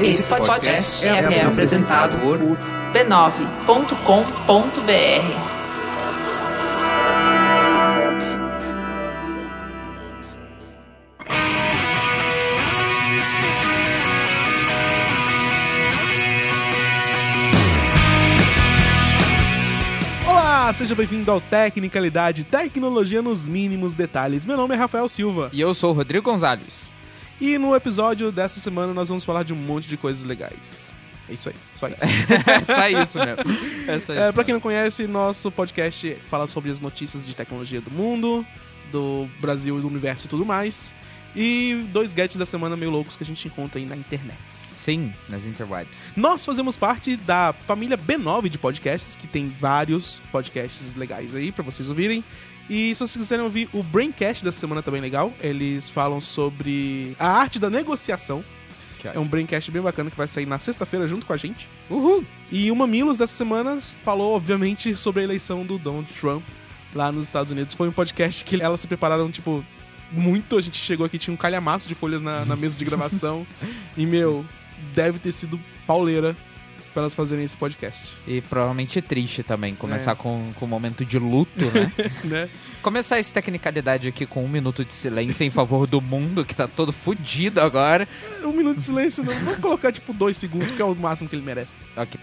Esse podcast é, é apresentado por b9.com.br. Olá, seja bem-vindo ao Tecnicalidade, tecnologia nos mínimos detalhes. Meu nome é Rafael Silva E eu sou o Rodrigo Gonzalez. E no episódio dessa semana nós vamos falar de um monte de coisas legais. É isso aí, só isso. é só isso mesmo. É só isso É, pra quem não conhece, nosso podcast fala sobre as notícias de tecnologia do mundo, do Brasil e do universo e tudo mais. E dois gadgets da semana meio loucos que a gente encontra aí na internet. Sim, nas interwebs. Nós fazemos parte da família B9 de podcasts, que tem vários podcasts legais aí pra vocês ouvirem. E se vocês quiserem ouvir o Braincast dessa semana também legal, eles falam sobre a arte da negociação. É um Braincast bem bacana que vai sair na sexta-feira junto com a gente. Uhul! E o Mamilos dessa semana falou, obviamente, sobre a eleição do Donald Trump lá nos Estados Unidos. Foi um podcast que elas se prepararam, tipo, muito. A gente chegou aqui, tinha um calhamaço de folhas na, na mesa de gravação. e, meu, deve ter sido pauleira pra elas fazerem esse podcast. E provavelmente triste também, começar É. com, com um momento de luto, né? né? começar essa tecnicalidade aqui com um minuto de silêncio em favor do mundo, que tá todo fudido agora. Um minuto de silêncio, não. Vamos colocar, tipo, dois segundos, que é o máximo que ele merece. Ok.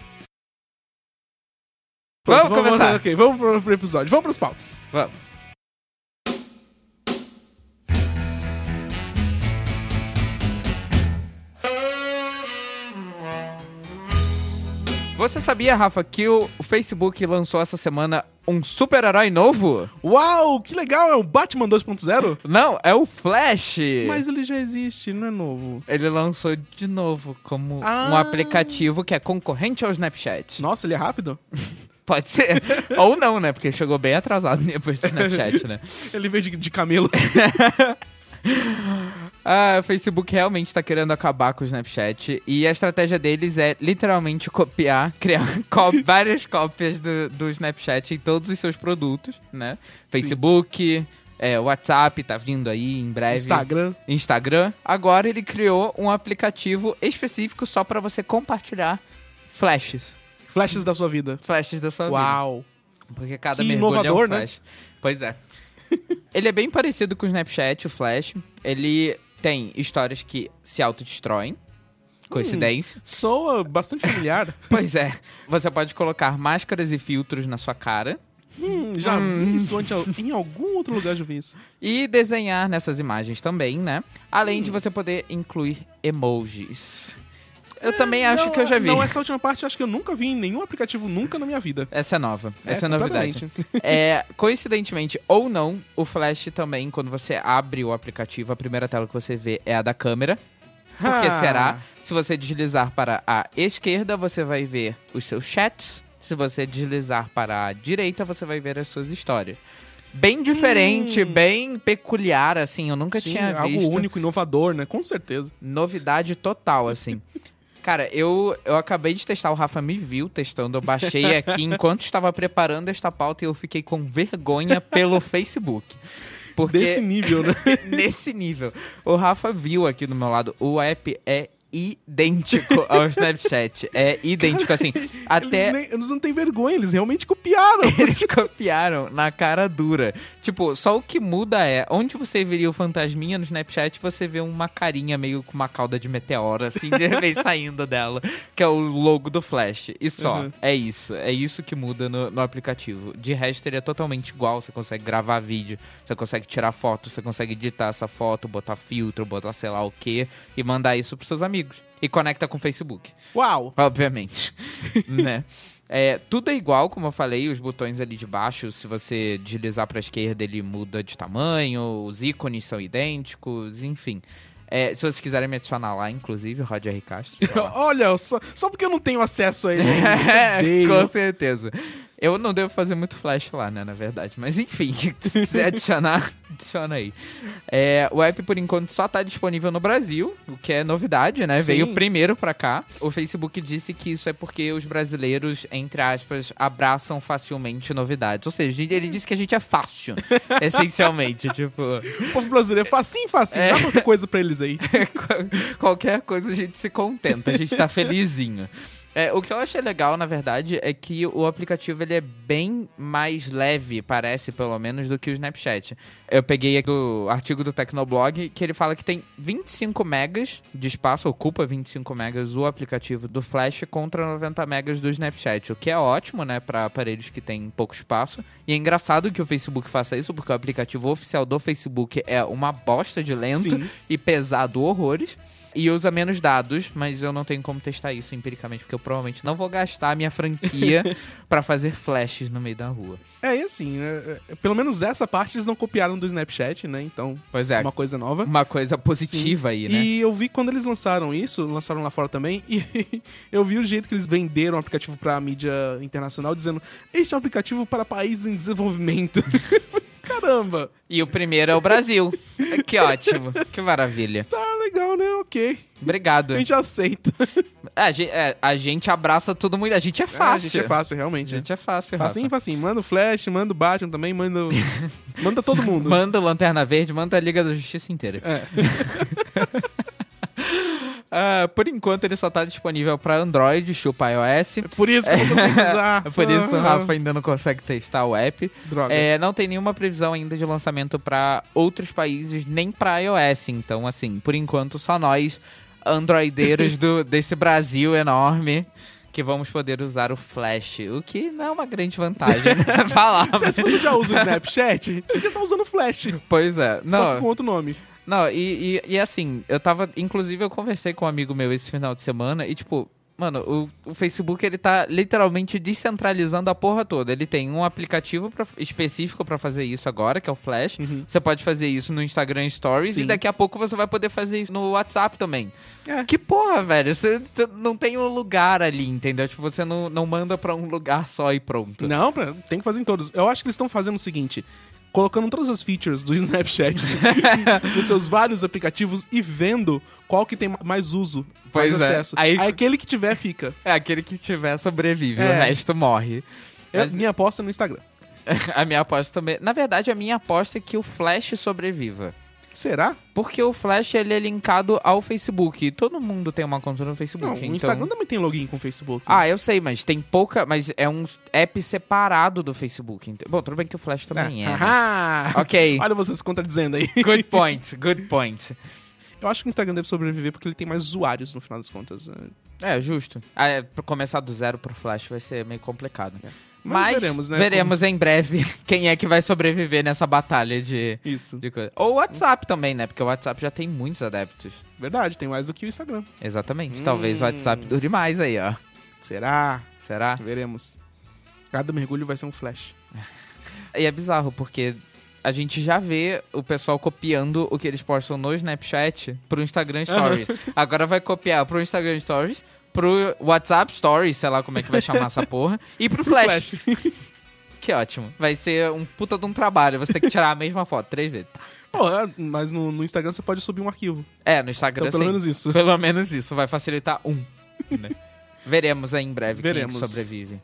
Pronto, Vamos começar. Ok, vamos pro, pro episódio. Vamos pras pautas. Vamos. Você sabia, Rafa, que o Facebook lançou essa semana um super-herói novo? Uau, que legal! É o Batman 2.0? Não, é o Flash. Mas ele já existe, não é novo. Ele lançou de novo como Ah. um aplicativo que é concorrente ao Snapchat. Nossa, ele é rápido? Pode ser. Ou não, né? Porque chegou bem atrasado depois do Snapchat, né? Ele veio de, de camelo. Ah, o Facebook realmente tá querendo acabar com o Snapchat. E a estratégia deles é literalmente copiar, criar várias cópias do, do Snapchat em todos os seus produtos, né? Facebook, é, WhatsApp tá vindo aí em breve. Instagram. Instagram. Agora ele criou um aplicativo específico só pra você compartilhar flashes. Flashes da sua vida. Flashes da sua vida. Uau. Porque cada Que mergulho inovador, é um né? flash. Pois é. ele é bem parecido com o Snapchat, o Flash. Ele tem histórias que se autodestroem. Coincidência. Soa bastante familiar. Pois é. Você pode colocar máscaras e filtros na sua cara. hum, já vi isso antes. Em algum outro lugar já vi isso. E desenhar nessas imagens também, né? Além Hum. de você poder incluir emojis. Eu também acho Não, que eu já vi. Não, essa última parte acho que eu nunca vi em nenhum aplicativo, nunca na minha vida. Essa é nova. É, Essa é, novidade. É, coincidentemente ou não, o Flash também, quando você abre o aplicativo, a primeira tela que você vê é a da câmera. Por que Ah. será? Se você deslizar para a esquerda, você vai ver os seus chats. Se você deslizar para a direita, você vai ver as suas histórias. Bem diferente, bem peculiar, assim. Eu nunca Hum. Sim, tinha algo visto. único, inovador, né? Com certeza. Novidade total, assim. Cara, eu, eu acabei de testar, o Rafa me viu testando, eu baixei aqui enquanto estava preparando esta pauta e eu fiquei com vergonha pelo Facebook. Porque Desse nível, né? nesse nível. O Rafa viu aqui do meu lado, o app é idêntico ao Snapchat. É idêntico, assim. Até Eles, nem- eles não têm vergonha, eles realmente copiaram. eles copiaram na cara dura. Tipo, só o que muda é, onde você veria o fantasminha no Snapchat, você vê uma carinha meio com uma cauda de meteoro, assim, de repente saindo dela, que é o logo do Flash. E só, Uhum. é isso. É isso que muda no, no aplicativo. De resto, ele é totalmente igual. Você consegue gravar vídeo, você consegue tirar foto, você consegue editar essa foto, botar filtro, botar sei lá o que, e mandar isso pros seus amigos. E conecta com o Facebook. Uau. Obviamente. né? É, tudo é igual, como eu falei, os botões ali de baixo, se você deslizar pra esquerda, ele muda de tamanho, os ícones são idênticos, enfim. É, se vocês quiserem me adicionar lá, inclusive, Roger R. Castro. Olha, só, só porque eu não tenho acesso a ele. É, com certeza. Eu não devo fazer muito flash lá, né, na verdade. Mas enfim, se quiser adicionar, adiciona aí. É, o app, por enquanto, só tá disponível no Brasil, o que é novidade, né? Sim. Veio primeiro pra cá. O Facebook disse que isso é porque os brasileiros, entre aspas, abraçam facilmente novidades. Ou seja, ele disse que a gente é fácil, essencialmente. tipo, O povo brasileiro é facinho, facinho. É. Dá qualquer coisa pra eles aí. Qual- qualquer coisa a gente se contenta, a gente tá felizinho. É, o que eu achei legal, na verdade, é que o aplicativo ele é bem mais leve, parece pelo menos, do que o Snapchat. Eu peguei aqui do artigo do Tecnoblog que ele fala que tem 25 megas de espaço, ocupa 25 megas o aplicativo do Flash contra 90 megas do Snapchat, o que é ótimo, né, para aparelhos que têm pouco espaço. E é engraçado que o Facebook faça isso, porque o aplicativo oficial do Facebook é uma bosta de lento Sim. e pesado horrores. E usa menos dados, mas eu não tenho como testar isso empiricamente, porque eu provavelmente não vou gastar a minha franquia pra fazer flashes no meio da rua. É, e assim, né, é, pelo menos essa parte eles não copiaram do Snapchat, né? Então, Pois é, uma coisa nova. uma coisa positiva aí, né? E eu vi quando eles lançaram isso, lançaram lá fora também, e eu vi o jeito que eles venderam o aplicativo pra mídia internacional, dizendo: Este é um aplicativo para países em desenvolvimento. Caramba! E o primeiro é o Brasil. que ótimo, que maravilha. Tá legal, né? Ok. Obrigado. A gente aceita. A gente, é, a gente abraça todo mundo. A gente é É, a fácil. gente é fácil, A realmente. gente é fácil, Facinho, Rafa. facinho. Manda o Flash, manda o Batman também, manda. o- manda todo mundo. Manda o Lanterna Verde, manda a Liga da Justiça inteira. É. Ah, por enquanto ele só tá disponível pra Android, chupa iOS. Por isso que eu não consigo usar. É por isso o Rafa ainda não consegue testar o app. Droga. É, não tem nenhuma previsão ainda de lançamento pra outros países, nem pra iOS. Então, assim, por enquanto, só nós, androideiros do, desse Brasil enorme, que vamos poder usar o Flash. O que não é uma grande vantagem, né? Falar, Se, você já usa o Snapchat, você já tá usando o Flash. Pois é. Só Não, com outro nome. Não, e, e, e assim, eu tava. Inclusive, eu conversei com um amigo meu esse final de semana e, tipo, mano, o, o Facebook ele tá literalmente descentralizando a porra toda. Ele tem um aplicativo pra- específico pra fazer isso agora, que é o Flash. Você pode fazer isso no Instagram Stories Sim. e daqui a pouco você vai poder fazer isso no WhatsApp também. É. Que porra, velho? Você você não tem um lugar ali, entendeu? Tipo, você não, não manda pra um lugar só e pronto. Não, tem que fazer em todos. Eu acho que eles estão fazendo o seguinte: colocando todas as features do Snapchat nos seus vários aplicativos e vendo qual que tem mais uso, Pois mais é. acesso. Aí- Aí... aquele que tiver fica. É aquele que tiver sobrevive, É. o resto morre. É Mas- minha aposta no Instagram. A minha aposta também. Na verdade, a minha aposta é que o Flash sobreviva. Será? Porque o Flash ele é linkado ao Facebook. Todo mundo tem uma conta no Facebook. Não, o então... Instagram também tem login com o Facebook. Ah, eu sei, mas tem pouca. Mas é um app separado do Facebook. Então- Bom, tudo bem que o Flash também é. né? Ah, Ok. Olha você se contradizendo aí. Good point, good point. Eu acho que o Instagram deve sobreviver porque ele tem mais usuários no final das contas. É, justo. Ah, é, começar do zero pro Flash vai ser meio complicado. Mas Mas, veremos, né? veremos em breve quem é que vai sobreviver nessa batalha de, Isso. de coisa. Ou o WhatsApp também, né? Porque o WhatsApp já tem muitos adeptos. Verdade, tem mais do que o Instagram. Exatamente. Hum. Talvez o WhatsApp dure mais aí, ó. Será? Será? Veremos. Cada mergulho vai ser um flash. E é bizarro, porque a gente já vê o pessoal copiando o que eles postam no Snapchat pro Instagram Stories. Agora vai copiar pro Instagram Stories, pro WhatsApp Stories, sei lá como é que vai chamar essa porra, e pro Flash. Que ótimo. Vai ser um puta de um trabalho. Você tem que tirar a mesma foto três vezes. Pô, é, mas no, no Instagram você pode subir um arquivo. É, no Instagram Então, pelo sim. menos isso. Pelo menos isso. Vai facilitar um. né? Veremos aí em breve Veremos. quem que sobrevive.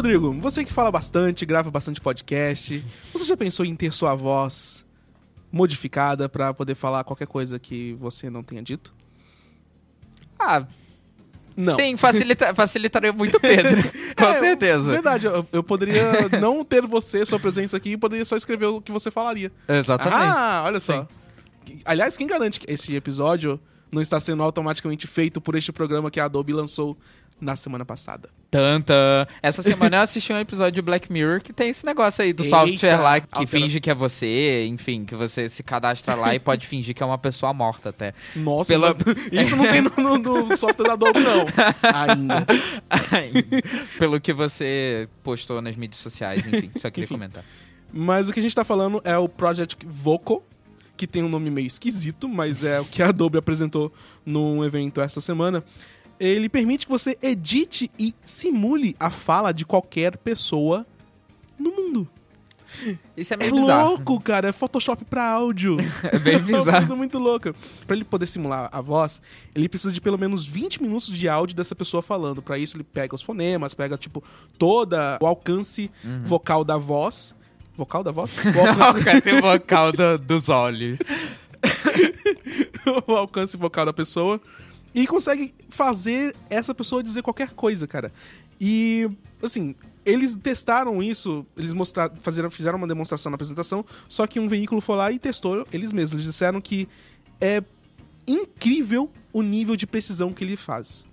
Rodrigo, você que fala bastante, grava bastante podcast, você já pensou em ter sua voz modificada pra poder falar qualquer coisa que você não tenha dito? Ah, Não. sim, facilita, facilitaria muito Pedro. Com É, certeza. Verdade, eu, eu poderia não ter você, sua presença aqui, e poderia só escrever o que você falaria. Exatamente. Ah, olha só. Aliás, quem garante que esse episódio não está sendo automaticamente feito por este programa que a Adobe lançou na semana passada. Tanta. Essa semana eu assisti um episódio de Black Mirror que tem esse negócio aí do Eita, software lá que altera- finge que é você, enfim, que você se cadastra lá e pode fingir que é uma pessoa morta até. Nossa, Pela- isso não tem no, no- software da Adobe, não. Ainda. Pelo que você postou nas mídias sociais, enfim, só queria Enfim. comentar. Mas o que a gente tá falando é o Project Vocal, que tem um nome meio esquisito, mas é o que a Adobe apresentou num evento esta semana. Ele permite que você edite e simule a fala de qualquer pessoa no mundo. Isso é É meio bizarro. louco, cara. É Photoshop pra áudio. É bem É uma bizarro. coisa muito louca. Pra ele poder simular a voz, ele precisa de pelo menos 20 minutos de áudio dessa pessoa falando. Pra isso, ele pega os fonemas, pega, tipo, toda o alcance Uhum. vocal da voz. Vocal da voz? O alcance, vocal do- dos olhos. o alcance vocal da pessoa. E consegue fazer essa pessoa dizer qualquer coisa, cara. E, assim, eles testaram isso, eles mostraram, fizeram, fizeram uma demonstração na apresentação, só que um veículo foi lá e testou eles mesmos. Eles disseram que é incrível o nível de precisão que ele faz.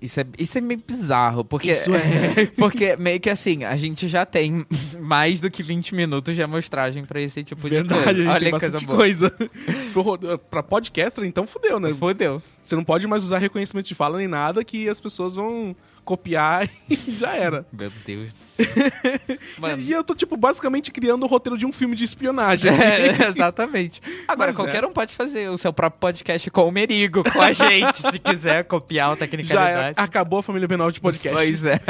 Isso é, isso é meio bizarro, porque. Isso é. Porque meio que assim, a gente já tem mais do que 20 minutos de amostragem pra esse tipo Verdade, de a coisa. gente Olha tem que coisa boa. coisa. Pra podcaster, então fudeu, né? Fodeu. Você não pode mais usar reconhecimento de fala nem nada que as pessoas vão copiar e já era. Meu Deus. Mano. E eu tô, tipo, basicamente criando o roteiro de um filme de espionagem. É, exatamente. Agora, Mas qualquer é. um pode fazer o seu próprio podcast com o Merigo, com a gente, se quiser copiar o Já é, Tecnicalidade. acabou a família Penal de podcast. Pois é.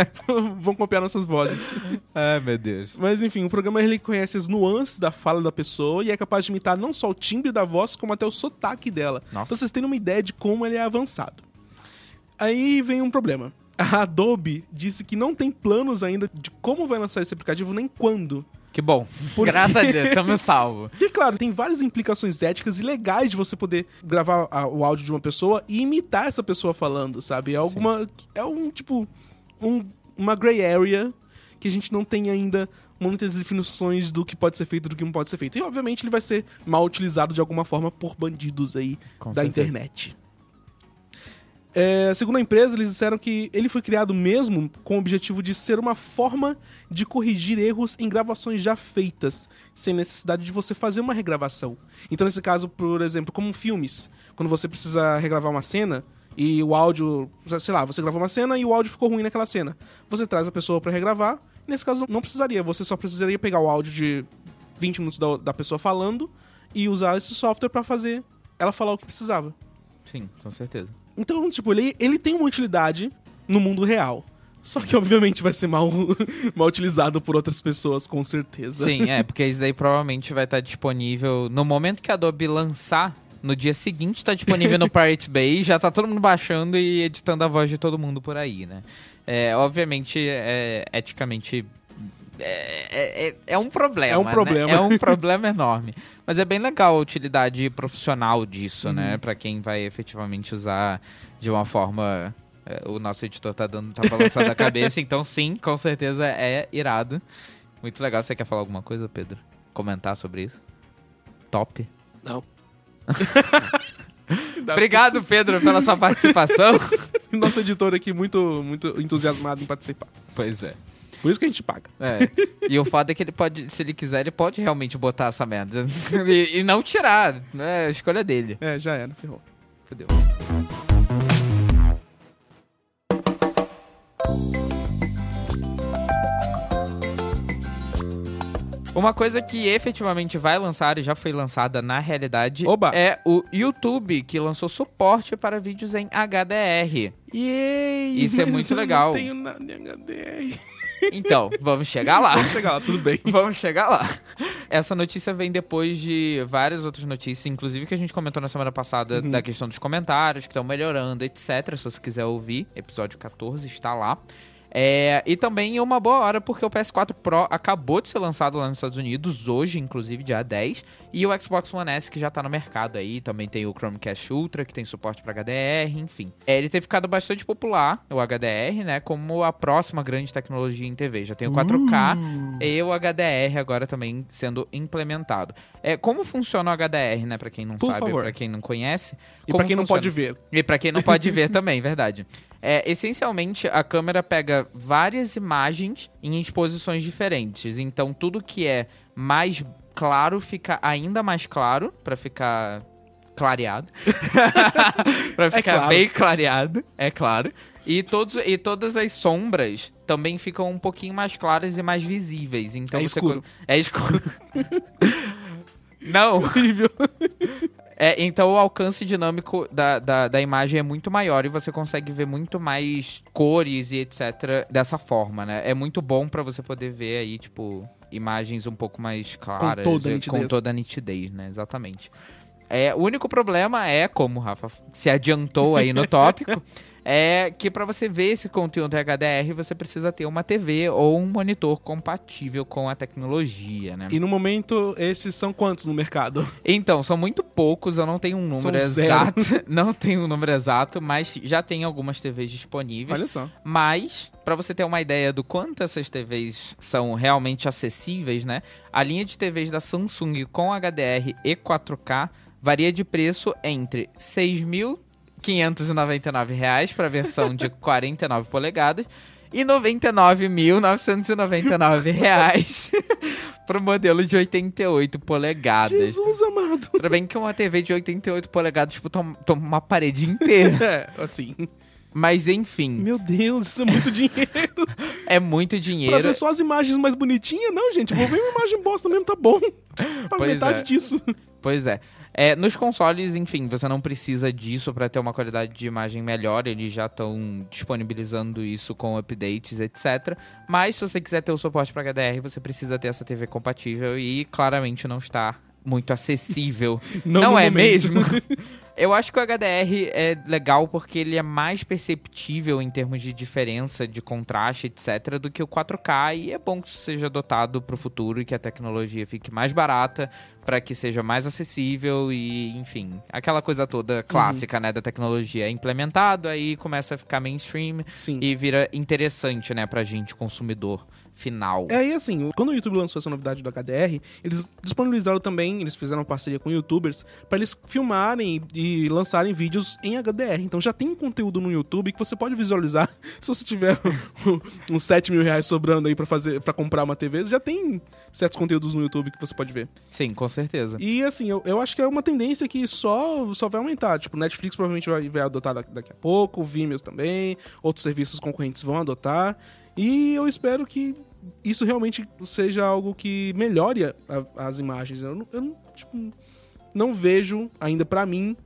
Vão copiar nossas vozes. Ai, meu Deus. Mas enfim, o programa ele conhece as nuances da fala da pessoa e é capaz de imitar não só o timbre da voz, como até o sotaque dela. Nossa. Então vocês terem uma ideia de como ele é avançado. Aí vem um problema. A Adobe disse que não tem planos ainda de como vai lançar esse aplicativo nem quando. Que bom. Por- Graças a Deus, estamos salvos. E claro, tem várias implicações éticas e legais de você poder gravar a- o áudio de uma pessoa e imitar essa pessoa falando, sabe? É alguma. É um tipo. um- uma gray area que a gente não tem ainda muitas definições do que pode ser feito e do que não pode ser feito. E obviamente ele vai ser mal utilizado de alguma forma por bandidos aí Com da certeza. internet. É, segundo a empresa, eles disseram que ele foi criado mesmo com o objetivo de ser uma forma de corrigir erros em gravações já feitas, sem necessidade de você fazer uma regravação. Então, nesse caso, por exemplo, como filmes, quando você precisa regravar uma cena e o áudio, sei lá, você gravou uma cena e o áudio ficou ruim naquela cena. Você traz a pessoa pra regravar, nesse caso não precisaria, você só precisaria pegar o áudio de 20 minutos da, da pessoa falando e usar esse software pra fazer ela falar o que precisava. Sim, com certeza. Então, tipo, ele, ele tem uma utilidade no mundo real. Só que, obviamente, vai ser mal, mal utilizado por outras pessoas, com certeza. Sim, é, porque isso daí provavelmente vai estar disponível no momento que a Adobe lançar. No dia seguinte tá disponível no Pirate Bay, já tá todo mundo baixando e editando a voz de todo mundo por aí, né? É, obviamente, é, eticamente, é, é, é um problema. É um né? problema. É um problema enorme. Mas é bem legal a utilidade profissional disso, né? Uhum. Pra quem vai efetivamente usar de uma forma. é, O nosso editor tá dando, tá balançando a cabeça, então sim, com certeza é irado. Muito legal. Você quer falar alguma coisa, Pedro? Comentar sobre isso? Top. Não. Obrigado, Pedro, pela sua participação. Nosso editor aqui muito, muito entusiasmado em participar. pois é. Por isso que a gente paga. É. E o foda é que ele pode, se ele quiser, ele pode realmente botar essa merda. E, e não tirar. né? A escolha dele. É, já era, ferrou. Fudeu. Uma coisa que efetivamente vai lançar e já foi lançada na realidade Oba! é o YouTube, que lançou suporte para vídeos em HDR. Yay! Isso é muito eu legal. Não tenho nada em HDR. Então, vamos chegar lá. Vamos chegar lá, tudo bem. Vamos chegar lá. Essa notícia vem depois de várias outras notícias, inclusive que a gente comentou na semana passada Uhum. da questão dos comentários, que estão melhorando, etc. Se você quiser ouvir, episódio 14 está lá. É, e também uma boa hora porque o PS4 Pro acabou de ser lançado lá nos Estados Unidos, hoje, inclusive, dia 10. E o Xbox One S que já tá no mercado aí. Também tem o Chromecast Ultra, que tem suporte para HDR, enfim. É, ele tem ficado bastante popular, o HDR, né? Como a próxima grande tecnologia em TV. Já tem o 4K Uh. e o HDR agora também sendo implementado. É, como funciona o HDR, né? Pra quem não Por sabe, pra quem não conhece. E pra quem não funciona? pode ver. E pra quem não pode ver também, verdade. É, essencialmente, a câmera pega várias imagens em exposições diferentes. Então, tudo que é mais claro fica ainda mais claro, pra ficar clareado. pra ficar claro. bem clareado, é claro. E, todos, e todas as sombras também ficam um pouquinho mais claras e mais visíveis. Então É você escuro. co- É escuro. Não. É, então o alcance dinâmico da, da, da imagem é muito maior e você consegue ver muito mais cores e etc. dessa forma, né? É muito bom pra você poder ver aí, tipo, imagens um pouco mais claras. toda a nitidez. Com toda a nitidez, né? Exatamente. É, o único problema é, como o Rafa se adiantou aí no tópico, é que para você ver esse conteúdo HDR, você precisa ter uma TV ou um monitor compatível com a tecnologia, né? E no momento, esses são quantos no mercado? Então, são muito poucos, eu não tenho um número são exato. Zero. Não tenho um número exato, mas já tem algumas TVs disponíveis. Olha só. Mas, para você ter uma ideia do quanto essas TVs são realmente acessíveis, né? A linha de TVs da Samsung com HDR e 4K varia de preço entre 6.000 599 reais para a versão de 49 polegadas e 99.999 reais pro modelo de 88 polegadas. Jesus amado. Tudo bem que uma TV de 88 polegadas, tipo, toma, uma parede inteira. é, assim. Mas enfim. Meu Deus, isso é muito dinheiro. é muito dinheiro. Pra ver só as imagens mais bonitinhas? Não, gente, vou ver uma imagem bosta mesmo, tá bom. Pra pois metade é. disso. Pois é. É, nos consoles, enfim, você não precisa disso para ter uma qualidade de imagem melhor. Eles já estão disponibilizando isso com updates, etc. Mas se você quiser ter o suporte para HDR, você precisa ter essa TV compatível e claramente não está muito acessível. Não não é momento. mesmo? Eu acho que o HDR é legal porque ele é mais perceptível em termos de diferença de contraste, etc, do que o 4K e é bom que isso seja adotado para o futuro e que a tecnologia fique mais barata para que seja mais acessível e, enfim, aquela coisa toda clássica, né, da tecnologia é implementado, aí começa a ficar mainstream Sim. e vira interessante, né, pra gente consumidor final. É, e assim, quando o YouTube lançou essa novidade do HDR, eles disponibilizaram também, eles fizeram uma parceria com youtubers, pra eles filmarem e lançarem vídeos em HDR. Então já tem um conteúdo no YouTube que você pode visualizar. Se você tiver uns 7 mil reais sobrando aí pra, fazer, pra comprar uma TV, já tem certos conteúdos no YouTube que você pode ver. Sim, com certeza. E assim, eu, eu acho que é uma tendência que só, só vai aumentar. Tipo, Netflix provavelmente vai, vai adotar daqui, daqui a pouco, Vimeo também, outros serviços concorrentes vão adotar. E eu espero que isso realmente seja algo que melhore a- as imagens. Eu, não- eu tipo, não vejo ainda pra mim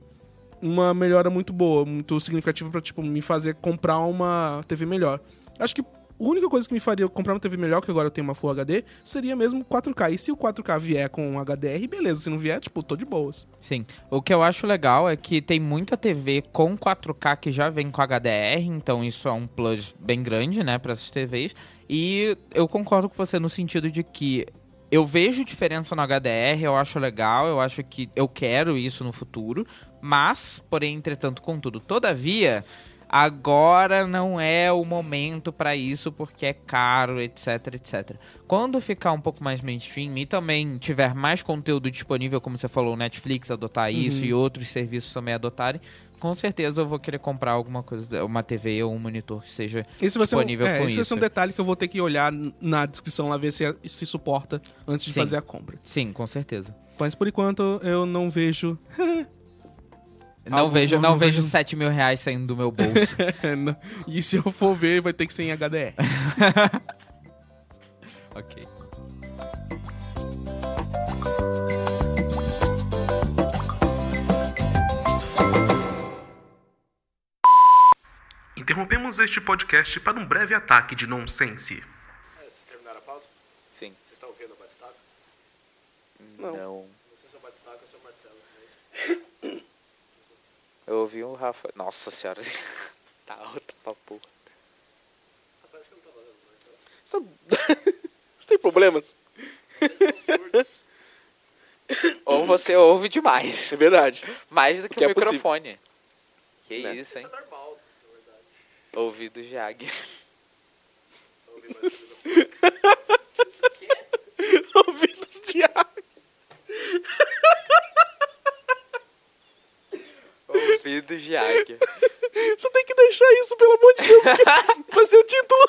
uma melhora muito boa, muito significativa pra tipo me fazer comprar uma TV melhor. Acho que a única coisa que me faria comprar uma TV melhor, que agora eu tenho uma Full HD, seria mesmo 4K. E se o 4K vier com HDR, beleza. Se não vier, tipo, tô de boas. Sim. O que eu acho legal é que tem muita TV com 4K que já vem com HDR, então isso é um plus bem grande, né, para essas TVs. E eu concordo com você no sentido de que eu vejo diferença no HDR, eu acho legal, eu acho que eu quero isso no futuro, mas, porém, entretanto, contudo, todavia, agora não é o momento para isso porque é caro, etc, etc. Quando ficar um pouco mais mainstream e também tiver mais conteúdo disponível, como você falou, Netflix adotar isso e outros serviços também adotarem, com certeza eu vou querer comprar alguma coisa, uma TV ou um monitor que seja ser um, disponível é, com vai isso. ser um detalhe que eu vou ter que olhar na descrição lá, ver se, é- se suporta antes de Sim. fazer a compra. Sim, com certeza. Mas por enquanto eu não vejo. Não vejo, não não vejo vejo- 7 mil reais saindo do meu bolso. e se eu for ver, vai ter que ser em HDR. ok. Interrompemos este podcast para um breve ataque de nonsense. Vocês terminaram a pauta? Sim. Vocês estão ouvindo o batistaca? Não. Você só batistaca, eu sou martelo. é isso? Eu ouvi um Rafa. Nossa senhora. tá alto pra porra. Rapaz, que eu Você tem problemas? Ou você ouve demais. É verdade. Mais do que, Que o é possível. microfone. Que Né? isso, hein? Isso é normal, na verdade. Ouvido de águia. Mais. Ouvidos de água. Ouvido de águia. Você tem que deixar isso, pelo amor de Deus. Vai ser o título.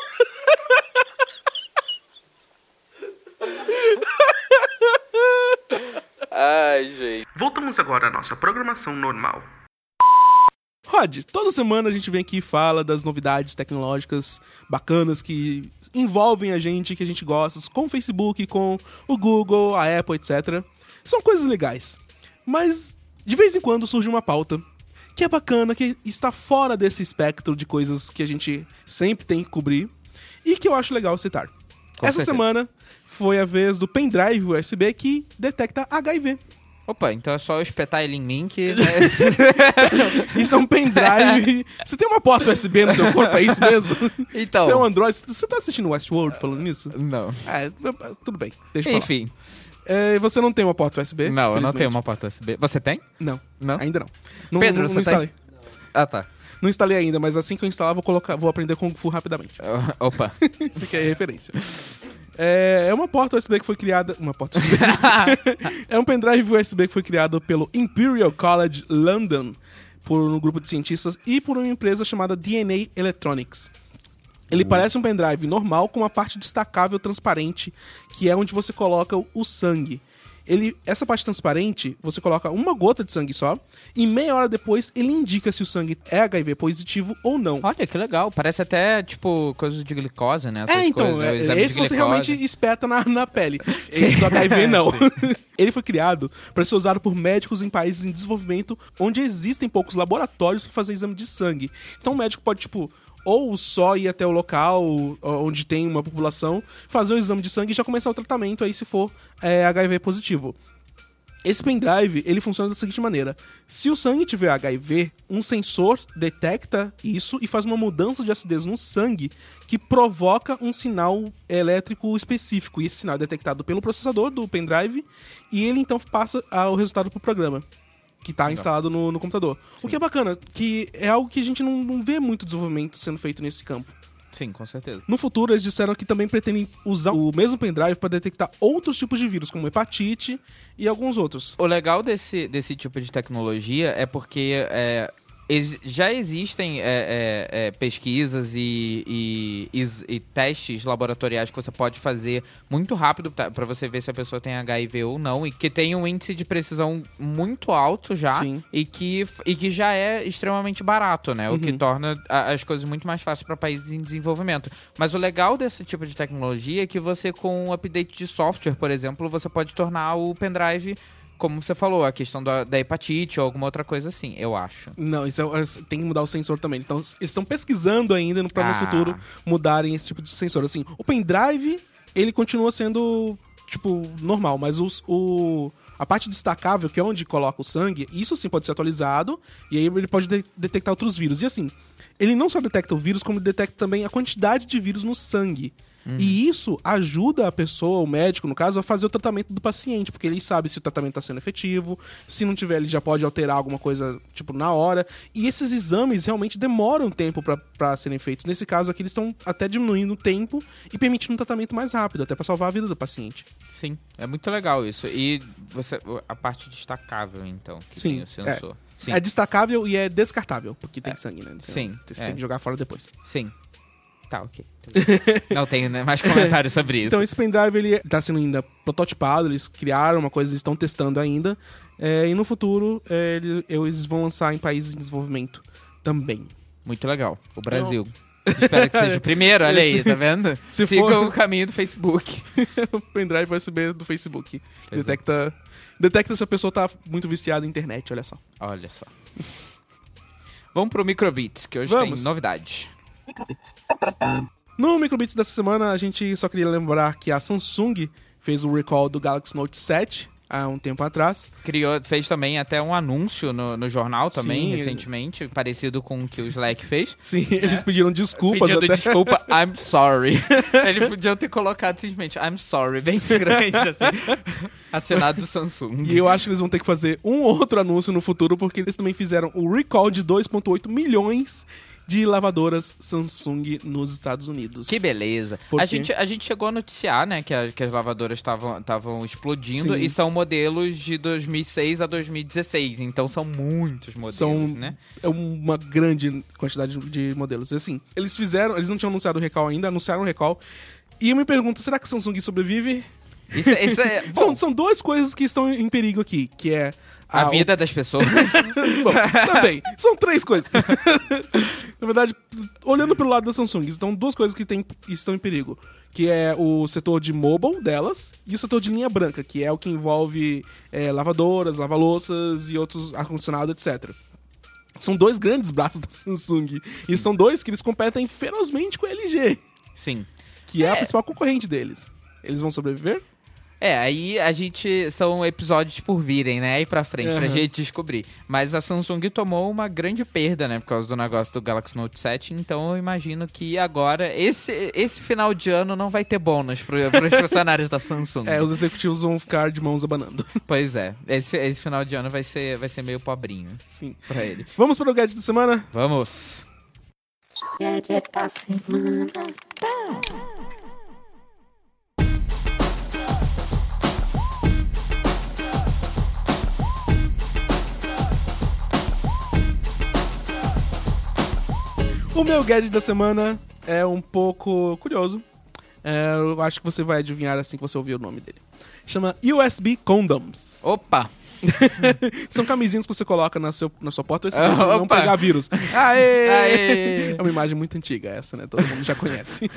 Ai, gente. Voltamos agora à nossa programação normal. Rod, toda semana a gente vem aqui e fala das novidades tecnológicas bacanas que envolvem a gente, que a gente gosta, com o Facebook, com o Google, a Apple, etc. São coisas legais. Mas de vez em quando surge uma pauta que é bacana, que está fora desse espectro de coisas que a gente sempre tem que cobrir e que eu acho legal citar. Com Essa certeza. semana foi a vez do pendrive USB que detecta HIV. Opa, então é só eu espetar ele em mim que. né? Isso é um pendrive. Você tem uma porta USB no seu corpo, é isso mesmo? Então. Você é um Android. Você tá assistindo Westworld falando nisso? Não. É, tudo bem. Deixa. Enfim. É, você não tem uma porta USB? Não, eu não felizmente? tenho uma porta USB. Você tem? Não, Não? ainda não. não Pedro, não, você não instalei. tem? Ah, tá. Não instalei ainda, mas assim que eu instalar, vou, colocar, vou aprender Kung Fu rapidamente. Opa. Fica aí a referência. É, é uma porta USB que foi criada. Uma porta USB. é um pendrive USB que foi criado pelo Imperial College London, por um grupo de cientistas e por uma empresa chamada DNA Electronics. Ele parece um pendrive normal com uma parte destacável transparente, que é onde você coloca o- sangue. Ele, essa parte transparente, você coloca uma gota de sangue só, e meia hora depois ele indica se o sangue é HIV positivo ou não. Olha, que legal. Parece até, tipo, coisa de glicose, né? Essas É, então, coisas, é, esse você realmente espeta na, na pele. Esse do HIV, não. Ele foi criado para ser usado por médicos em países em desenvolvimento onde existem poucos laboratórios para fazer exame de sangue. Então o médico pode, tipo, ou só ir até o local onde tem uma população, fazer o exame de sangue e já começar o tratamento aí se for é, HIV positivo. Esse pendrive, ele funciona da seguinte maneira. Se o sangue tiver HIV, um sensor detecta isso e faz uma mudança de acidez no sangue que provoca um sinal elétrico específico. E esse sinal é detectado pelo processador do pendrive e ele então passa o resultado pro programa que está instalado no, no computador. O que é bacana, que é algo que a gente não, não vê muito desenvolvimento sendo feito nesse campo. Sim, com certeza. No futuro, eles disseram que também pretendem usar o mesmo pendrive para detectar outros tipos de vírus, como hepatite e alguns outros. O legal desse, desse tipo de tecnologia é porque é, já existem é, é, é, pesquisas e, e- e- e testes laboratoriais que você pode fazer muito rápido para você ver se a pessoa tem HIV ou não e que tem um índice de precisão muito alto já Sim. e que, e que já é extremamente barato, né? O que Uhum. torna a- as coisas muito mais fáceis para países em desenvolvimento. Mas o legal desse tipo de tecnologia é que você, com um update de software, por exemplo, você pode tornar o pendrive, como você falou, a questão da, da hepatite ou alguma outra coisa assim, eu acho. Não, isso é- é- tem que mudar o sensor também. Então, eles estão pesquisando ainda no- pra Ah. no futuro mudarem esse tipo de sensor. Assim, o pendrive, ele continua sendo, tipo, normal, mas os, o... A parte destacável, que é onde coloca o sangue, isso sim pode ser atualizado, e aí ele pode de- detectar outros vírus. E assim, ele não só detecta o vírus, como detecta também a quantidade de vírus no sangue. E isso ajuda a pessoa, o médico, no caso, a fazer o tratamento do paciente, porque ele sabe se o tratamento está sendo efetivo, se não tiver, ele já pode alterar alguma coisa, tipo, na hora. E esses exames realmente demoram tempo para serem feitos. Nesse caso aqui, eles estão até diminuindo o tempo e permitindo um tratamento mais rápido, até para salvar a vida do paciente. Sim, é muito legal isso. E você, a parte destacável, então, que Sim, tem o sensor. Sim, É destacável e é descartável, porque tem sangue, né? Então, Sim, Você é. tem que jogar fora depois. sim. Tá, ok. Não tenho né, mais comentários sobre isso. Então esse pendrive ele tá sendo ainda prototipado, eles criaram uma coisa, eles estão testando ainda. é, e no futuro é, ele- eles vão lançar em países em desenvolvimento também. Muito legal. O Brasil. Espero que seja o primeiro, olha aí, tá vendo? se Siga for- o caminho do Facebook. o pendrive USB do Facebook. Pois é. Detecta, detecta se a pessoa tá muito viciada na internet, olha só. Olha só. Vamos pro Microbits, que hoje Vamos. tem novidade. No Microbits dessa semana, a gente só queria lembrar que a Samsung fez o recall do Galaxy Note 7. há um tempo atrás. Criou, fez também até um anúncio no, no jornal também, Sim. recentemente, parecido com o que o Slack fez. Sim, eles pediram desculpas Pedindo até. desculpa, I'm sorry. Ele podia ter colocado simplesmente I'm sorry, bem grande, assim. Assinado do Samsung. E eu acho que eles vão ter que fazer um outro anúncio no futuro, porque eles também fizeram o recall de 2,8 milhões de lavadoras Samsung nos Estados Unidos. Que beleza. A gente, a gente chegou a noticiar, né, que, a- que as lavadoras estavam explodindo Sim. e são modelos de 2006 a 2016. Então são muitos modelos, São né? é uma grande quantidade de modelos. Assim, eles fizeram, eles não tinham anunciado o recall ainda, anunciaram o recall. E eu me pergunto, será que Samsung sobrevive? Isso, isso é. São, são duas coisas que estão em perigo aqui, que é a vida das pessoas. Bom, também. São três coisas. Na verdade, olhando pelo lado da Samsung, estão duas coisas que tem, estão em perigo. Que é o setor de mobile delas e o setor de linha branca, que é o que envolve é, lavadoras, lava-louças e outros ar-condicionado, etc. São dois grandes braços da Samsung. E são dois que eles competem ferozmente com a LG, Sim. que é, a É. principal concorrente deles. Eles vão sobreviver? É, aí a gente. São episódios por virem, né? Aí pra frente, pra Aham. gente descobrir. Mas a Samsung tomou uma grande perda, né? Por causa do negócio do Galaxy Note 7. Então eu imagino que agora, esse, esse final de ano não vai ter bônus pro, pros funcionários da Samsung. É, os executivos vão ficar de mãos abanando. Pois é. Esse, esse final de ano vai ser, vai ser meio pobrinho Sim. pra ele. Vamos para o gadget da semana? Vamos! Gadget da semana. O meu gadget da semana é um pouco curioso. É, eu acho que você vai adivinhar assim que você ouvir o nome dele. Chama USB Condoms. Opa! São camisinhas que você coloca na, seu, na sua porta USB pra não pegar vírus. Aê! Aê! É uma imagem muito antiga essa, né? Todo mundo já conhece.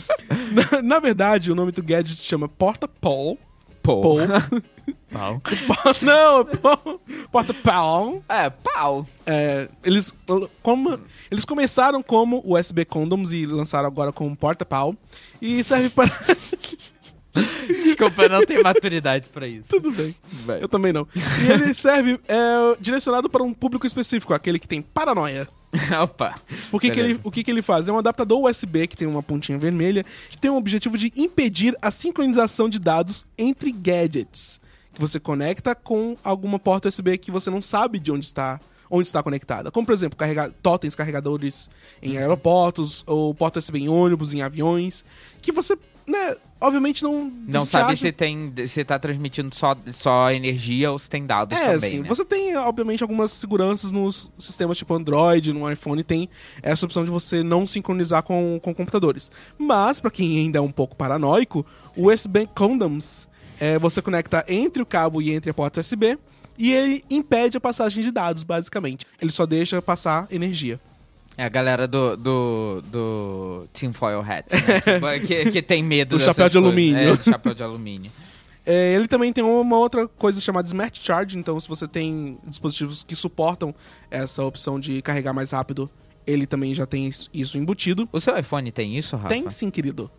na, na verdade, o nome do gadget chama Porta Paul. Pô. Paul. Pau. não, Paul. Porta Paul. É, pau. É, eles, como, eles começaram como USB Condoms e lançaram agora como Porta Pau. E serve para. Desculpa, eu não tenho maturidade pra isso. Tudo bem. Eu também não. E ele serve é, direcionado para um público específico, aquele que tem paranoia. Opa. O que, que, ele, o que, que ele faz? É um adaptador USB que tem uma pontinha vermelha, que tem o objetivo de impedir a sincronização de dados entre gadgets. Que você conecta com alguma porta USB que você não sabe de onde está. Onde está conectada. Como, por exemplo, carregar, totens carregadores em aeroportos, ou porta USB em ônibus, em aviões. Que você, né, obviamente não. Não sabe acha- se tem se tá transmitindo só, só energia ou se tem dados É, também, assim, né? você tem, obviamente, algumas seguranças nos sistemas tipo Android, no iPhone, tem essa opção de você não sincronizar com, com computadores. Mas, pra quem ainda é um pouco paranoico, o USB Condoms, é, você conecta entre o cabo e entre a porta USB, e ele impede a passagem de dados, basicamente. Ele só deixa passar energia. É a galera do, do, do Tinfoil Hat, né? Que, que tem medo Do chapéu de coisas. alumínio. É, do chapéu de alumínio. É, ele também tem uma outra coisa chamada Smart Charge, então se você tem dispositivos que suportam essa opção de carregar mais rápido, ele também já tem isso- isso embutido. O seu iPhone tem isso, Rafa? Tem sim, querido.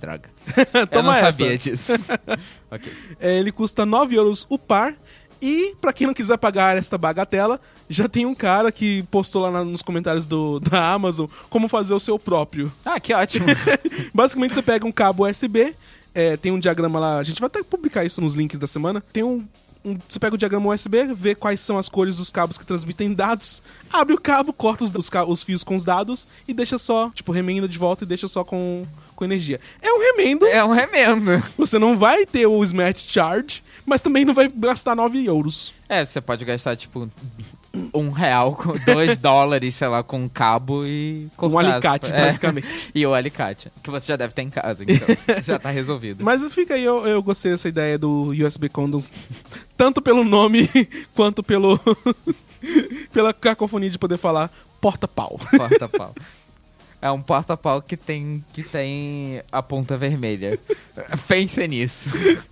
Droga. eu Toma não essa. sabia disso. ok. É, ele custa 9 euros o par. E, pra quem não quiser pagar esta bagatela, já tem um cara que postou lá na- nos comentários do, da Amazon como fazer o seu próprio. Ah, que ótimo. Basicamente, você pega um cabo USB, é, tem um diagrama lá, a gente vai até publicar isso nos links da semana. Tem um. um- você pega o diagrama USB, vê quais são as cores dos cabos que transmitem dados, abre o cabo, corta os, os os fios com os dados e deixa só, tipo, remenda de volta e deixa só com, com energia. É um remendo, é um remendo. você não vai ter o Smart Charge, mas também não vai gastar 9 euros. É, você pode gastar, tipo, um real, com dois dólares, sei lá, com um cabo e... Um cortar. alicate, É. basicamente. E o alicate, que você já deve ter em casa, então já tá resolvido. Mas fica aí, eu, eu gostei dessa ideia do USB Condoms, tanto pelo nome quanto pelo pela cacofonia de poder falar porta-pau. Porta-pau. É um porta-pau que tem, que tem a ponta vermelha. Pense nisso.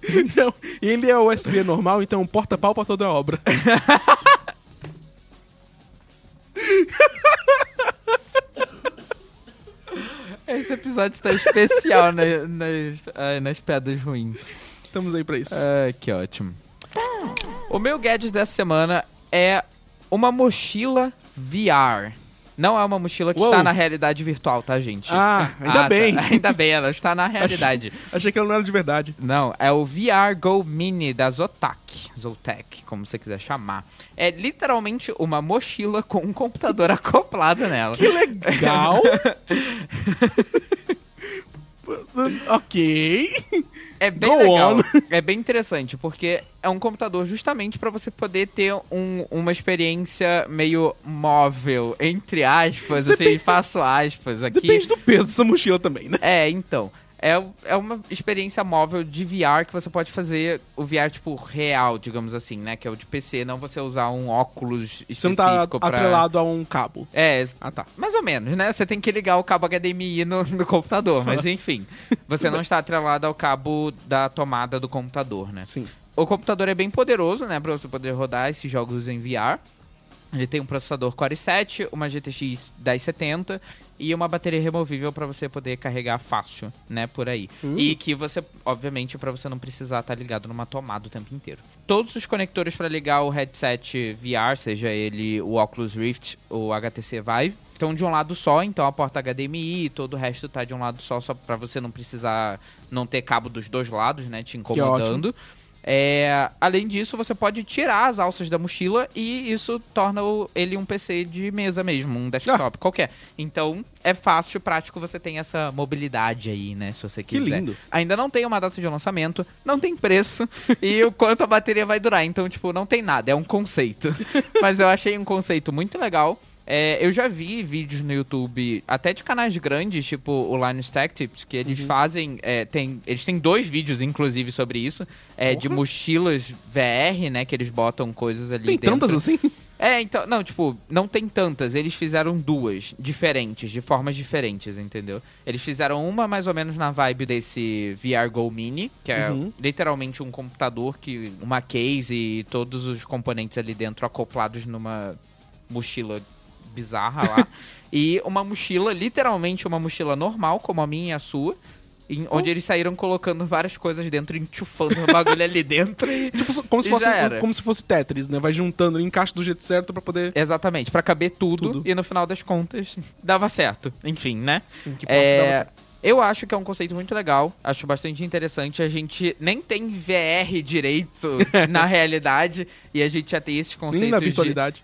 Então, ele é USB normal, então porta-pau pra toda a obra. Esse episódio tá especial na- nas, ah, nas pedras ruins. Estamos aí pra isso. Ah, que ótimo. O meu gadget dessa semana é uma mochila VR. Não é uma mochila que Uou. está na realidade virtual, tá, gente? Ah, ainda tá. bem. Ainda bem, ela está na realidade. Achei que ela não era de verdade. Não, é o VR Go Mini da Zotac. Zotac, como você quiser chamar. É literalmente uma mochila com um computador acoplado nela. Que legal! ok. É bem Go legal. on. É bem interessante, porque é um computador justamente para você poder ter um- uma experiência meio móvel, entre aspas, assim, Depende- faço aspas aqui. Depende do peso dessa mochila também, né? É, então. É, é uma experiência móvel de VR que você pode fazer o VR, tipo, real, digamos assim, né? Que é o de PC, não você usar um óculos específico Você não tá pra... atrelado a um cabo. É, Ah, tá. mais ou menos, né? Você tem que ligar o cabo HDMI no, no computador, mas enfim. Você não está atrelado ao cabo da tomada do computador, né? Sim. O computador é bem poderoso, né? Pra você poder rodar esses jogos em VR. Ele tem um processador Core i7, uma GTX 1070 e uma bateria removível para você poder carregar fácil, né, por aí. E que você, obviamente, para você não precisar estar ligado numa tomada o tempo inteiro. Todos os conectores para ligar o headset VR, seja ele o Oculus Rift ou HTC Vive, estão de um lado só, então a porta HDMI e todo o resto tá de um lado só, só para você não precisar não ter cabo dos dois lados, né, te é ótimo. É, além disso, você pode tirar as alças da mochila e isso torna ele um PC de mesa mesmo, um desktop Ah. qualquer. Então é fácil, prático, você tem essa mobilidade aí, né? Se você Que quiser. lindo. Ainda não tem uma data de lançamento, não tem preço e o quanto a bateria vai durar. Então, tipo, não tem nada, é um conceito. Mas eu achei um conceito muito legal. É, eu já vi vídeos no YouTube, até de canais grandes, tipo o Linus Tech Tips, que Uhum. eles fazem. é, tem, eles têm dois vídeos, inclusive, sobre isso. é, de mochilas VR, né? Que eles botam coisas ali Tem dentro. tantas assim? É, então, não, tipo, não tem tantas. Eles fizeram duas, diferentes, de formas diferentes, entendeu? Eles fizeram uma mais ou menos na vibe desse VR Go Mini, que é Uhum. literalmente um computador que uma case e todos os componentes ali dentro acoplados numa mochila bizarra lá. e uma mochila, literalmente uma mochila normal, como a minha e a sua. em- onde eles saíram colocando várias coisas dentro, enchufando o bagulho ali dentro e Tipo, como se, fosse, como se fosse Tetris, né? Vai juntando, encaixa do jeito certo pra poder... Exatamente, pra caber tudo, Tudo. e no final das contas dava certo. Enfim, né? Que ponto É, dava certo. eu acho que é um conceito muito legal, acho bastante interessante. A gente nem tem VR direito na realidade e a gente já tem esses conceitos. Nem na de- virtualidade.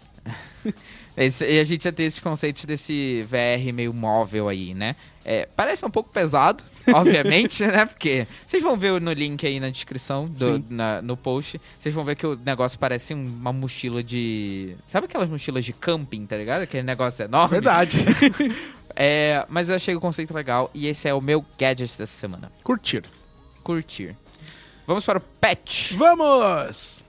Esse- e a gente já tem esses conceitos desse VR meio móvel aí, né? É, parece um pouco pesado, obviamente, né? Porque vocês vão ver no link aí na descrição, do- na- no post. Vocês vão ver que o negócio parece uma mochila de. Sabe aquelas mochilas de camping, tá ligado? Aquele negócio enorme. Verdade. É, mas eu achei o conceito legal e esse é o meu gadget dessa semana. Curtir. Curtir. Vamos para o pet. Vamos!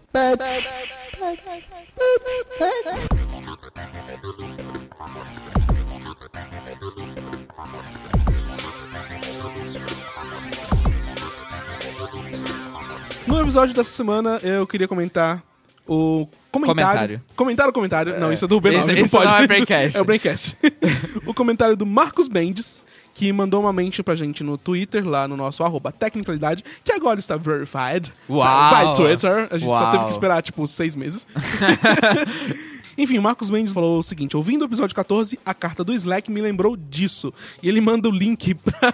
No episódio dessa semana, eu queria comentar o comentário. Comentário. Comentário comentário? não, isso é do B9, esse- não esse pode. não é Braincast. é o Braincast. o comentário do Marcos Mendes, que mandou uma mention pra gente no Twitter, lá no nosso arroba Tecnicalidade, que agora está verified Uau! by Twitter. A gente só Uau. teve que esperar, tipo, seis meses. Enfim, Marcos Mendes falou o seguinte: ouvindo o episódio 14, a carta do Slack me lembrou disso. E ele manda o link pra,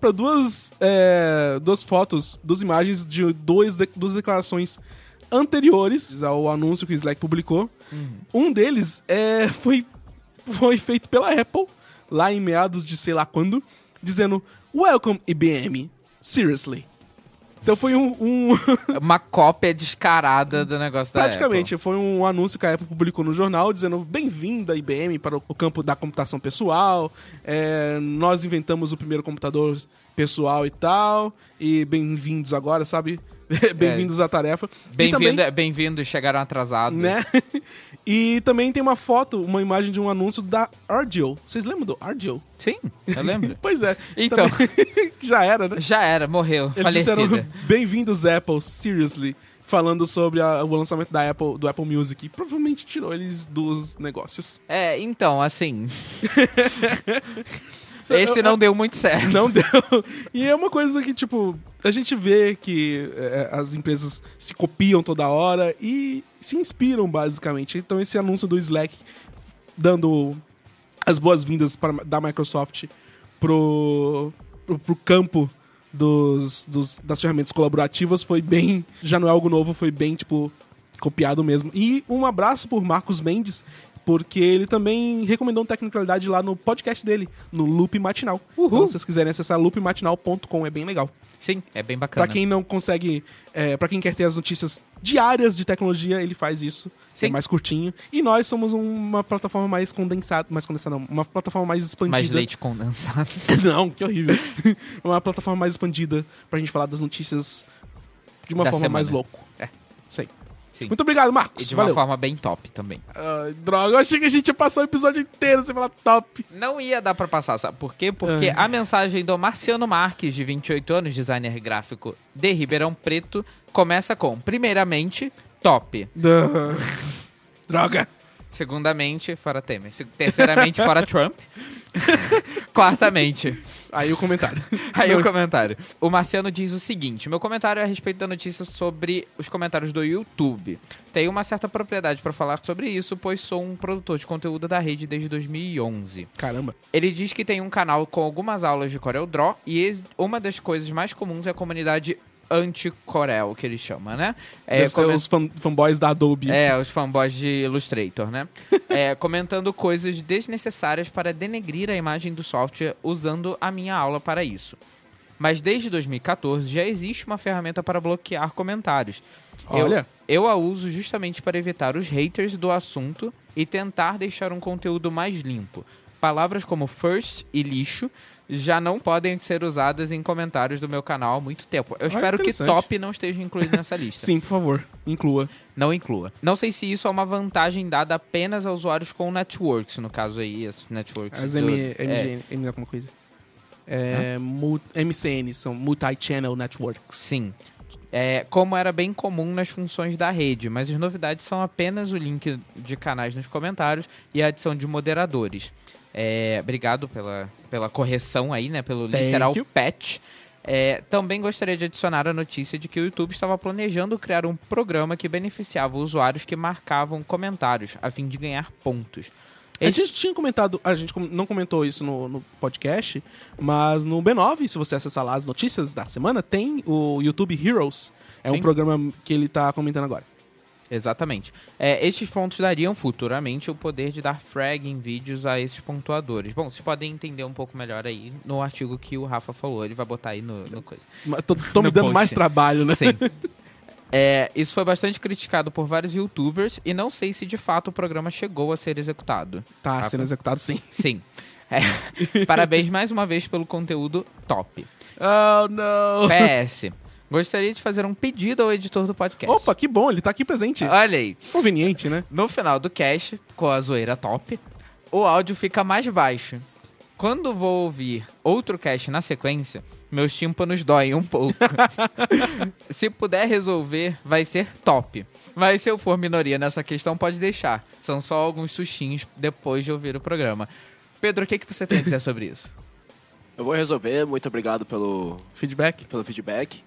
pra duas, é, duas fotos, duas imagens de dois, de- duas declarações anteriores ao anúncio que o Slack publicou. Um deles é, foi, foi feito pela Apple, lá em meados de sei lá quando, dizendo: Welcome, IBM. Seriously. Então foi um- um Uma cópia descarada do negócio da Praticamente, foi um anúncio que a Apple publicou no jornal dizendo bem-vinda IBM para o campo da computação pessoal. é, nós inventamos o primeiro computador pessoal e tal. E bem-vindos agora, sabe? bem-vindos à tarefa. Apple. E Bem-vindo, também, bem-vindo, chegaram atrasados. né? e também tem uma foto, uma imagem de um anúncio da Ardio. Vocês lembram do Ardio? Sim, eu lembro. Pois é. Então. Também- já era, né? Já era, morreu, Eles falecida. bem-vindos Apple, seriously, falando sobre a- o lançamento da Apple, do Apple Music. Provavelmente tirou eles dos negócios. É, então, assim. Esse não deu muito certo. Não deu. E é uma coisa que, tipo, a gente vê que é, as empresas se copiam toda hora e se inspiram, basicamente. Então, esse anúncio do Slack dando as boas-vindas da Microsoft pro, pro, pro campo dos, dos- das ferramentas colaborativas foi bem. Já não é algo novo, foi bem, tipo, copiado mesmo. E um abraço por Marcos Mendes, porque ele também recomendou uma tecnicalidade lá no podcast dele, no Loop Matinal. Então, se vocês quiserem acessar loopmatinal.com, é bem legal. Sim, é bem bacana. Pra quem não consegue, é, para quem quer ter as notícias diárias de tecnologia, ele faz isso. Sim. É mais curtinho. E nós somos uma plataforma mais condensada, mais condensada não, uma plataforma mais expandida. Mais leite condensado. Não, que horrível. uma plataforma mais expandida pra gente falar das notícias de uma Da forma semana. mais louco. É, isso aí. Sim. Muito obrigado, E Marcos. de uma Valeu. forma bem top também. Ai, droga, eu achei que a gente ia passar o episódio inteiro sem falar top. Não ia dar pra passar, sabe por quê? Porque Ah. a mensagem do Marciano Marques, de 28 anos, designer gráfico de Ribeirão Preto, começa com, primeiramente, top. Ah, droga. Segundamente, fora Temer. Terceiramente, fora Trump. Quartamente, Aí o comentário. Aí Não, o comentário. O Marciano diz o seguinte: meu comentário é a respeito da notícia sobre os comentários do YouTube. Tenho uma certa propriedade pra falar sobre isso, pois sou um produtor de conteúdo da rede desde 2011. Caramba. Ele diz que tem um canal com algumas aulas de CorelDRAW e ex- uma das coisas mais comuns é a comunidade anti-Corel, que ele chama, né? É, Deve ser comen- os fan- fanboys da Adobe. é, os fanboys de Illustrator, né? É, comentando coisas desnecessárias para denegrir a imagem do software usando a minha aula para isso. Mas desde 2014 já existe uma ferramenta para bloquear comentários. Eu- Olha. Eu, a uso justamente para evitar os haters do assunto e tentar deixar um conteúdo mais limpo. Palavras como first e lixo já não podem ser usadas em comentários do meu canal há muito tempo. Eu Olha, espero que top não esteja incluído nessa lista. Sim, por favor, inclua. Não inclua. Não sei se isso é uma vantagem dada apenas a usuários com networks, no caso aí, as networks. As do- M, é, M alguma coisa. É, MCN, são Multi-Channel Networks. sim. É, como era bem comum nas funções da rede, mas as novidades são apenas o link de canais nos comentários e a adição de moderadores. É, obrigado pela, pela correção aí, né? Pelo Thank literal you. patch. É, também gostaria de adicionar a notícia de que o YouTube estava planejando criar um programa que beneficiava usuários que marcavam comentários, a fim de ganhar pontos. A gente tinha comentado, a gente não comentou isso no, no podcast, mas no B9, se você acessar lá as notícias da semana, tem o YouTube Heroes. É um Sim. programa que ele tá comentando agora. Exatamente. É, estes pontos dariam futuramente o poder de dar frag em vídeos a esses pontuadores. Bom, vocês podem entender um pouco melhor aí no artigo que o Rafa falou. Ele vai botar aí no, no coisa. Mas Tô, tô me dando post. mais trabalho, né? Sim. É, isso foi bastante criticado por vários youtubers e não sei se de fato o programa chegou a ser executado. Tá Rafa? sendo executado sim. Sim. É. Parabéns mais uma vez pelo conteúdo top. Oh, não. PS. Gostaria de fazer um pedido ao editor do podcast. Opa, que bom, ele tá aqui presente. Olha aí. Conveniente, né? No final do cast, com a zoeira top, o áudio fica mais baixo. Quando vou ouvir outro cast na sequência, meus tímpanos doem um pouco. se puder resolver, vai ser top. Mas se eu for minoria nessa questão, pode deixar. São só alguns sushinhos depois de ouvir o programa. Pedro, o que, que você tem a dizer sobre isso? Eu vou resolver, muito obrigado pelo, Feedback. pelo feedback.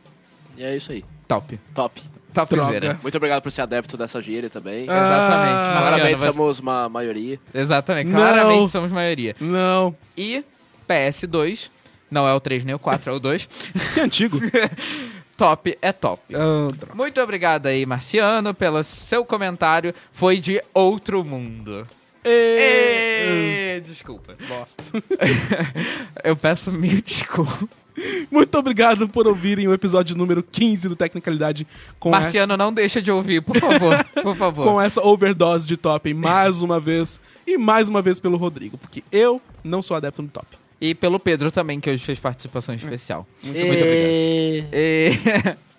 E é isso aí. Top. Top. Topzera. Droga. Muito obrigado por ser adepto dessa gíria também. Ah, Exatamente. Claramente somos uma maioria. Exatamente. Não. Claramente somos maioria. Não. E PS2, não é o 3 nem o 4, é o 2. Que antigo. Top é top. Ah, droga. Muito obrigado aí, Marciano, pelo seu comentário. Foi de outro mundo. Ê, Desculpa. Bosta. Eu peço mil desculpas. Muito obrigado por ouvirem o episódio número 15 do Tecnicalidade com Marciano, não deixa de ouvir, por favor. Por essa, favor. com essa overdose de top mais uma vez e mais uma vez pelo Rodrigo, porque eu não sou adepto no top. E pelo Pedro também, que hoje fez participação especial. Muito, E- obrigado.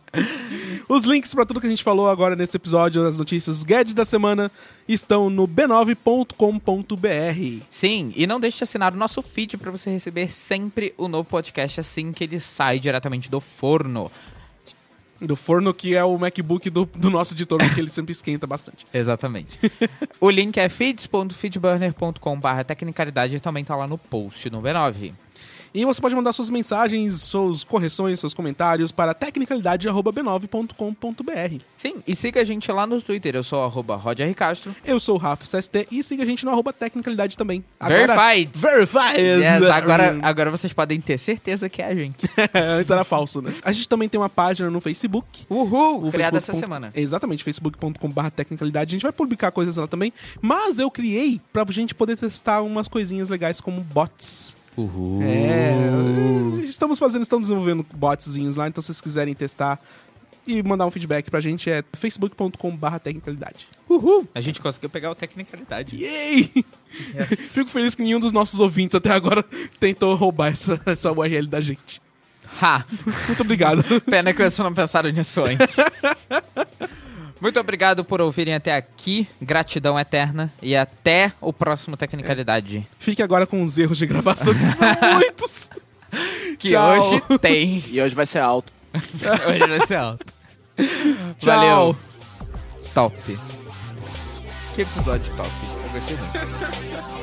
Os links para tudo que a gente falou agora nesse episódio, as notícias, gadgets da semana, estão no b9.com.br. Sim, e não deixe de assinar o nosso feed para você receber sempre o novo podcast assim que ele sai diretamente do forno. Do forno que é o MacBook do, do nosso editor, porque ele sempre esquenta bastante. Exatamente. o link é feeds.feedburner.com barra tecnicalidade e também tá lá no post no B9. E você pode mandar suas mensagens, suas correções, seus comentários para tecnicalidade.b9.com.br. Sim, e siga a gente lá no Twitter. Eu sou arroba Roger R. Castro. Eu sou o Rafa CST e siga a gente no arroba tecnicalidade também. Verified. Verified! Yes, agora, agora vocês podem ter certeza que é a gente. Antes era falso, né? A gente também tem uma página no Facebook. Uhul! O Criada Facebook essa semana. Exatamente, facebook.com.br tecnicalidade. A gente vai publicar coisas lá também. Mas eu criei pra gente poder testar umas coisinhas legais como bots. Uhul! É, estamos fazendo, estamos desenvolvendo botzinhos lá, então se vocês quiserem testar e mandar um feedback pra gente é facebook.com.br tecnicalidade. Uhul! A gente conseguiu pegar o Tecnicalidade. Yay! Fico feliz que nenhum dos nossos ouvintes até agora tentou roubar essa, essa URL da gente. Ha! Muito obrigado. Pena que vocês não pensaram nisso antes. Muito obrigado por ouvirem até aqui. Gratidão eterna. E até o próximo Tecnicalidade. Fique agora com os erros de gravação, que são muitos. Que Tchau. hoje tem. E hoje vai ser alto. hoje vai ser alto. Tchau. Valeu. Top. Que episódio top. Eu gostei muito.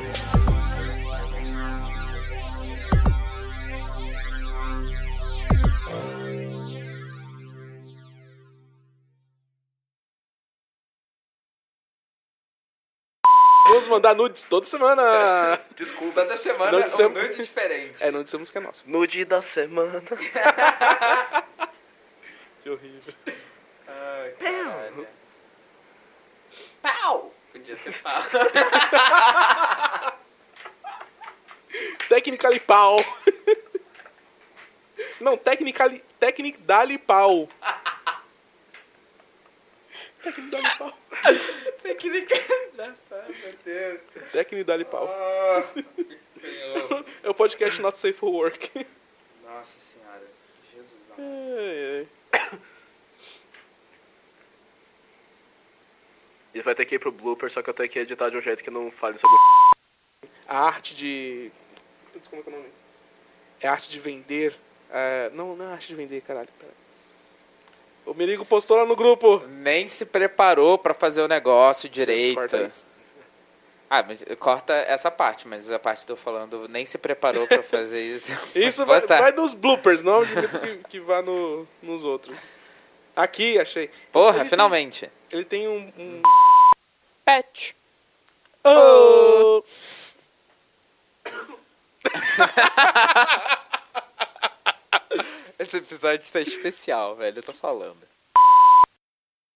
Vamos mandar nudes toda semana. Desculpa. Toda semana Não é um dissemos- nude diferente. É, não dissemos que é nossa. Nude da semana. Que horrível. Pau! Podia ser pau. Technically pau. Não, technically, technic dali pau. Technic dali pau. Technic dali pau. É o podcast Not Safe for Work. Nossa senhora. Jesus. Ai, ai. Isso vai ter que ir pro blooper, só que eu tenho que editar de um jeito que não fale sobre A arte de. Putz, como é que é o nome? É a arte de vender. é, Não, não é arte de vender, caralho. Pera. O Merigo postou lá no grupo. Nem se preparou pra fazer o negócio direito. Corta isso. Ah, mas corta essa parte, mas a parte que eu tô falando nem se preparou pra fazer isso. Isso vai, vai nos bloopers, não que, que vá no, nos outros. Aqui, achei. Porra, Ele tem- finalmente. Ele tem um. um... Pet. Oh! Esse episódio está especial, velho, eu tô falando.